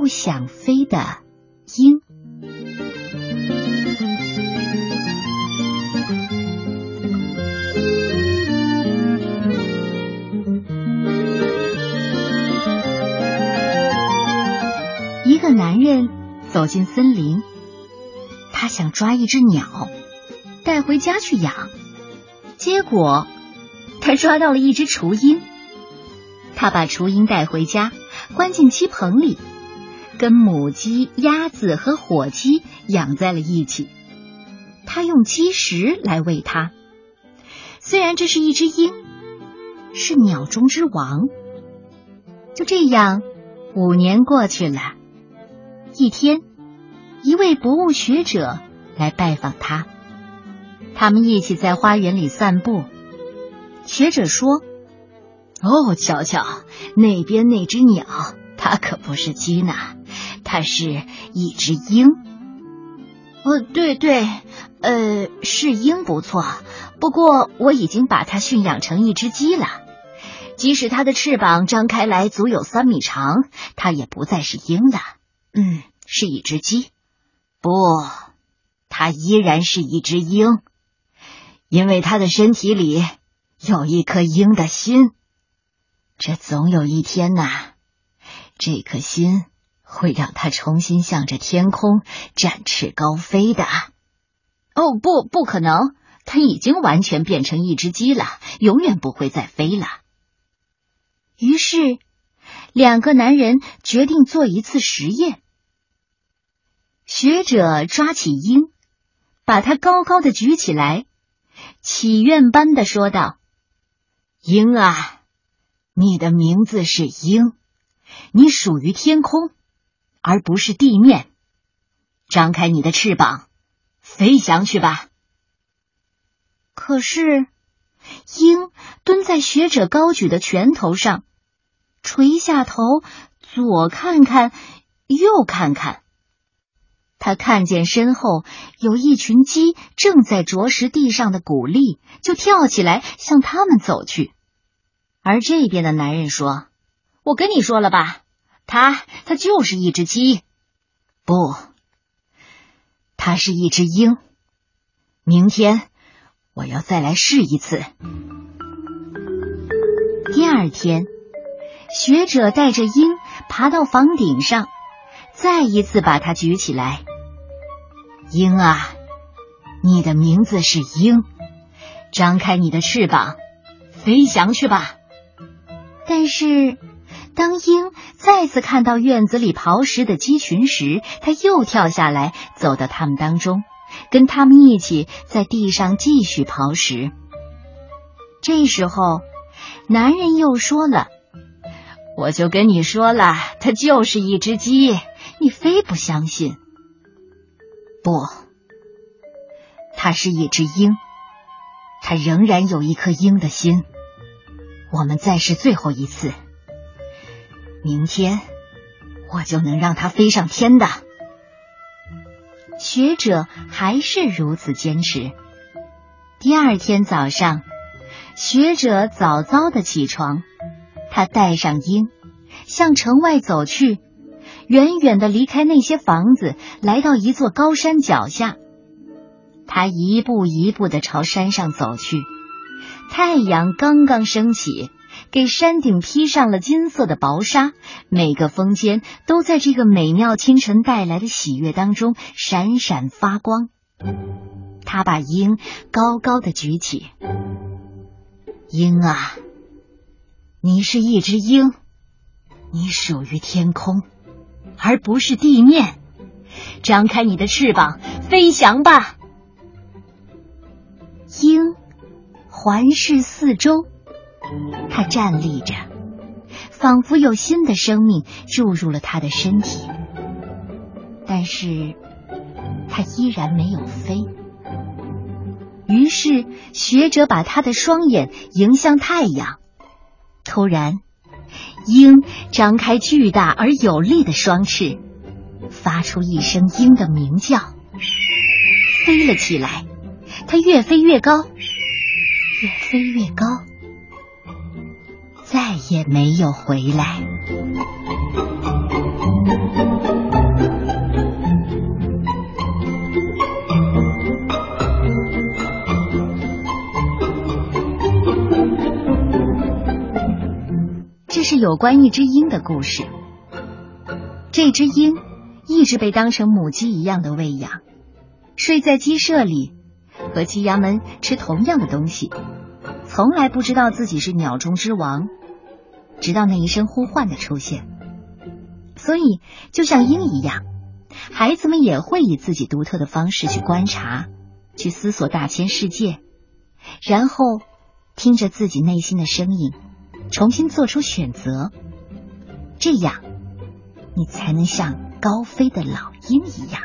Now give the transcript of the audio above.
不想飞的鹰。一个男人走进森林，他想抓一只鸟带回家去养，结果他抓到了一只雏鹰。他把雏鹰带回家，关进鸡棚里，跟母鸡、鸭子和火鸡养在了一起。他用鸡食来喂它。虽然这是一只鹰，是鸟中之王。就这样，五年过去了。一天，一位博物学者来拜访他，他们一起在花园里散步。学者说。哦，瞧瞧那边那只鸟，它可不是鸡呢，它是一只鹰。哦，对对，呃，是鹰不错，不过我已经把它驯养成一只鸡了。即使它的翅膀张开来足有三米长，它也不再是鹰了。嗯，是一只鸡。不，它依然是一只鹰，因为它的身体里有一颗鹰的心。这总有一天呐，这颗心会让它重新向着天空展翅高飞的。哦，不，不可能，它已经完全变成一只鸡了，永远不会再飞了。于是，两个男人决定做一次实验。学者抓起鹰，把它高高的举起来，祈愿般的说道：“鹰啊！”你的名字是鹰，你属于天空，而不是地面。张开你的翅膀，飞翔去吧。可是，鹰蹲在学者高举的拳头上，垂下头，左看看，右看看。他看见身后有一群鸡正在啄食地上的谷粒，就跳起来向他们走去。而这边的男人说：“我跟你说了吧，它，它就是一只鸡，不，它是一只鹰。明天我要再来试一次。”第二天，学者带着鹰爬到房顶上，再一次把它举起来。鹰啊，你的名字是鹰，张开你的翅膀，飞翔去吧。但是，当鹰再次看到院子里刨食的鸡群时，它又跳下来，走到他们当中，跟他们一起在地上继续刨食。这时候，男人又说了：“我就跟你说了，它就是一只鸡，你非不相信。不，它是一只鹰，它仍然有一颗鹰的心。”我们再试最后一次，明天我就能让它飞上天的。学者还是如此坚持。第二天早上，学者早早的起床，他带上鹰，向城外走去，远远的离开那些房子，来到一座高山脚下。他一步一步的朝山上走去。太阳刚刚升起，给山顶披上了金色的薄纱，每个峰尖都在这个美妙清晨带来的喜悦当中闪闪发光。他把鹰高高的举起，鹰啊，你是一只鹰，你属于天空，而不是地面。张开你的翅膀，飞翔吧，鹰。环视四周，他站立着，仿佛有新的生命注入了他的身体。但是，他依然没有飞。于是，学者把他的双眼迎向太阳。突然，鹰张开巨大而有力的双翅，发出一声鹰的鸣叫，飞了起来。它越飞越高。越飞越高，再也没有回来。这是有关一只鹰的故事。这只鹰一直被当成母鸡一样的喂养，睡在鸡舍里，和鸡鸭们吃同样的东西，从来不知道自己是鸟中之王。直到那一声呼唤的出现，所以就像鹰一样，孩子们也会以自己独特的方式去观察，去思索大千世界，然后听着自己内心的声音，重新做出选择。这样，你才能像高飞的老鹰一样。